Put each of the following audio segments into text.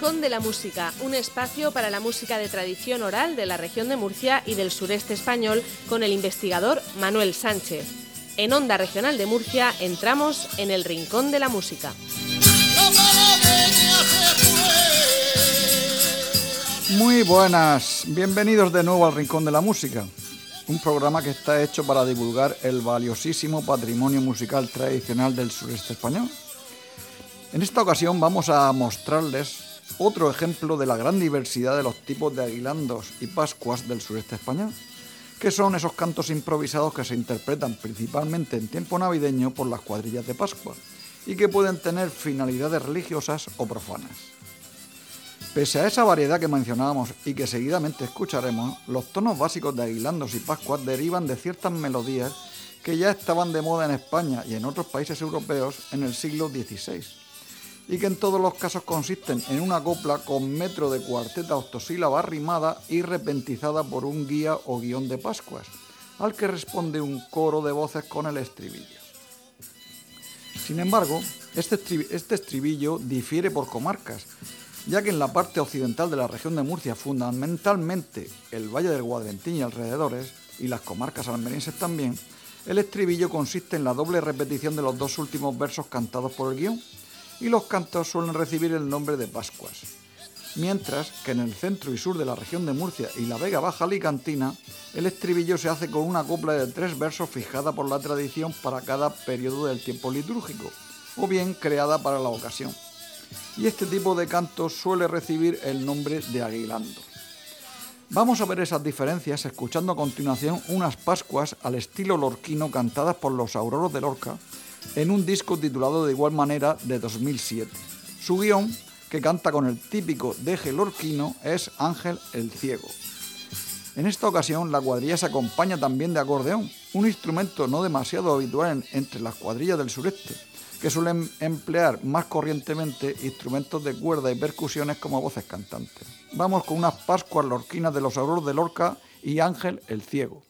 Rincón de la Música, un espacio para la música de tradición oral de la región de Murcia y del sureste español con el investigador Manuel Sánchez. En Onda Regional de Murcia entramos en el Rincón de la Música. Muy buenas, bienvenidos de nuevo al Rincón de la Música, un programa que está hecho para divulgar el valiosísimo patrimonio musical tradicional del sureste español. En esta ocasión vamos a mostrarles otro ejemplo de la gran diversidad de los tipos de aguilandos y pascuas del sureste español, que son esos cantos improvisados que se interpretan principalmente en tiempo navideño por las cuadrillas de Pascua y que pueden tener finalidades religiosas o profanas. Pese a esa variedad que mencionábamos y que seguidamente escucharemos, los tonos básicos de aguilandos y pascuas derivan de ciertas melodías que ya estaban de moda en España y en otros países europeos en el siglo XVI y que en todos los casos consisten en una copla con metro de cuarteta octosílaba rimada y repentizada por un guía o guion de Pascuas, al que responde un coro de voces con el estribillo. Sin embargo, este, este estribillo difiere por comarcas, ya que en la parte occidental de la región de Murcia, fundamentalmente el Valle del Guadrentín y alrededores, y las comarcas almerienses también, el estribillo consiste en la doble repetición de los dos últimos versos cantados por el guion, y los cantos suelen recibir el nombre de Pascuas. Mientras que en el centro y sur de la región de Murcia y la Vega Baja Alicantina, el estribillo se hace con una copla de tres versos fijada por la tradición para cada periodo del tiempo litúrgico, o bien creada para la ocasión. Y este tipo de canto suele recibir el nombre de aguilando. Vamos a ver esas diferencias escuchando a continuación unas Pascuas al estilo lorquino cantadas por los Auroros de Lorca en un disco titulado de igual manera de 2007. Su guion, que canta con el típico deje lorquino, es Ángel el Ciego. En esta ocasión la cuadrilla se acompaña también de acordeón, un instrumento no demasiado habitual entre las cuadrillas del sureste, que suelen emplear más corrientemente instrumentos de cuerda y percusiones como voces cantantes. Vamos con unas Pascuas lorquinas de los Auroros de Lorca y Ángel el Ciego.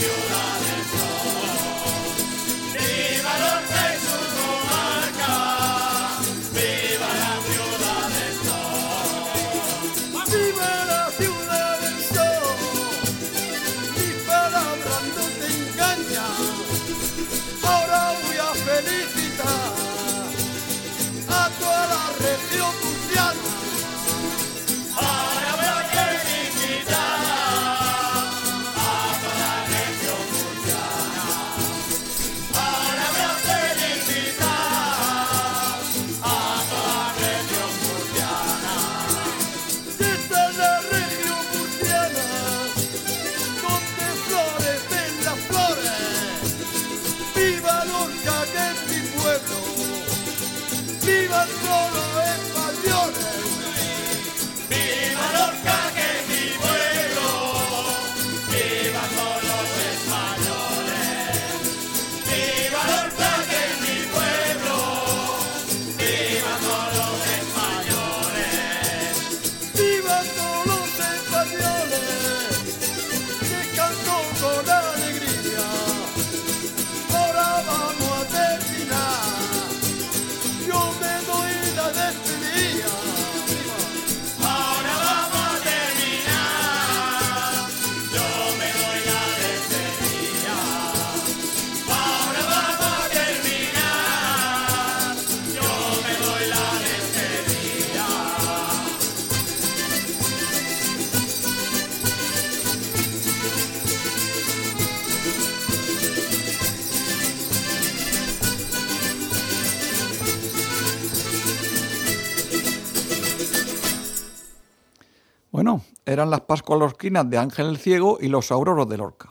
nacionales. ¡Viva el pueblo Españoles! ¡Viva Lorca! Eran las Pascuas Lorquinas de Ángel el Ciego y los Auroros de Lorca.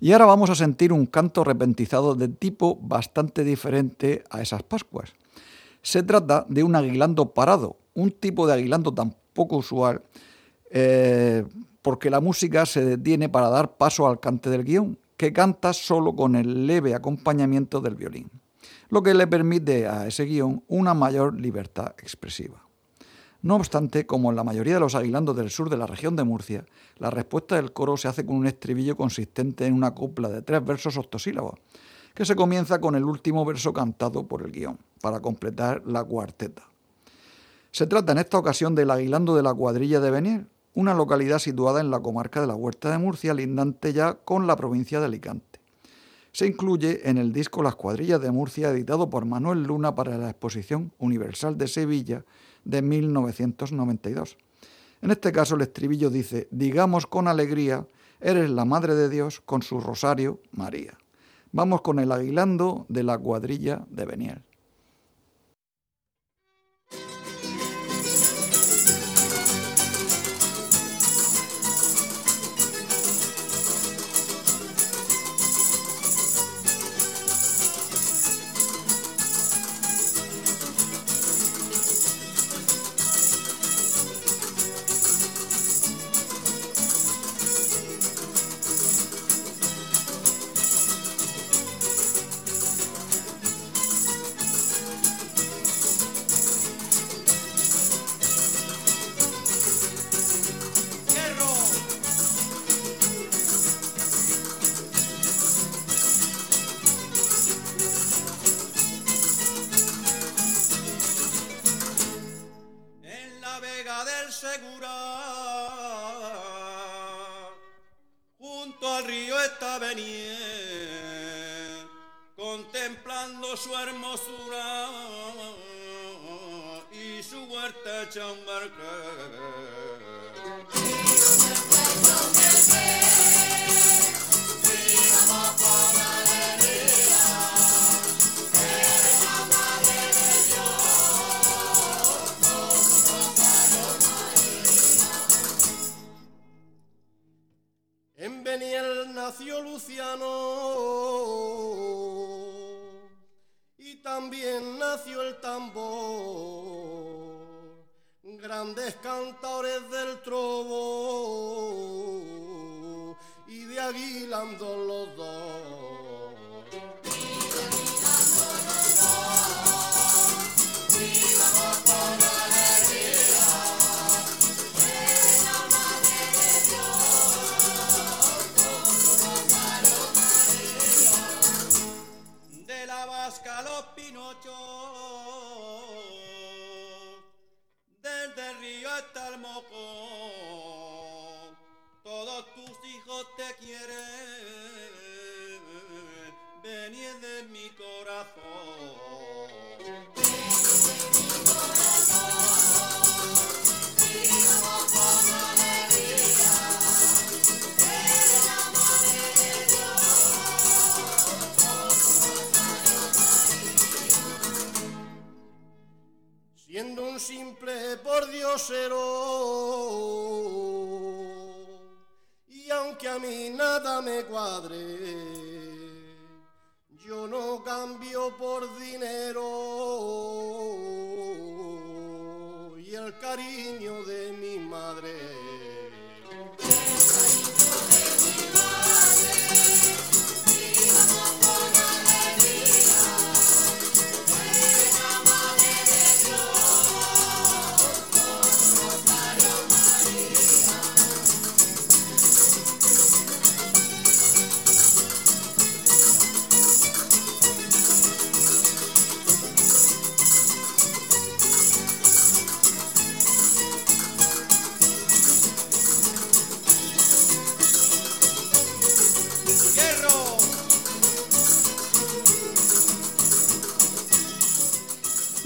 Y ahora vamos a sentir un canto repentizado de tipo bastante diferente a esas Pascuas. Se trata de un aguilando parado, un tipo de aguilando tan poco usual, eh, porque la música se detiene para dar paso al cante del guion, que canta solo con el leve acompañamiento del violín, lo que le permite a ese guion una mayor libertad expresiva. No obstante, como en la mayoría de los aguilandos del sur de la región de Murcia, la respuesta del coro se hace con un estribillo consistente en una copla de tres versos octosílabos, que se comienza con el último verso cantado por el guion, para completar la cuarteta. Se trata en esta ocasión del aguilando de la cuadrilla de Beniel, una localidad situada en la comarca de la Huerta de Murcia, lindante ya con la provincia de Alicante. Se incluye en el disco Las cuadrillas de Murcia, editado por Manuel Luna para la Exposición Universal de Sevilla, de 1992. En este caso el estribillo dice, digamos con alegría, eres la Madre de Dios con su rosario María. Vamos con el aguilando de la cuadrilla de Beniel. segura. Junto al río está Beniel, contemplando su hermosura y su huerta hecha un marqués. grandes del trovo y de avilando los dos. Viviendo los dos vivos con la de con de la madre con sus palomas de la vasca los pinochos. me cuadré. Yo no cambio por dinero y el cariño de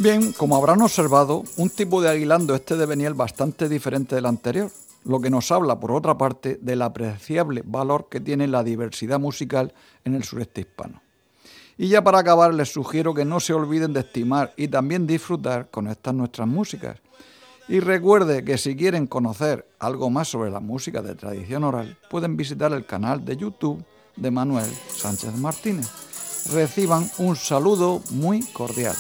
Bien, como habrán observado, un tipo de aguilando este de Beniel bastante diferente del anterior, lo que nos habla, por otra parte, del apreciable valor que tiene la diversidad musical en el sureste hispano. Y ya para acabar, les sugiero que no se olviden de estimar y también disfrutar con estas nuestras músicas. Y recuerde que si quieren conocer algo más sobre la música de tradición oral, pueden visitar el canal de YouTube de Manuel Sánchez Martínez. Reciban un saludo muy cordial.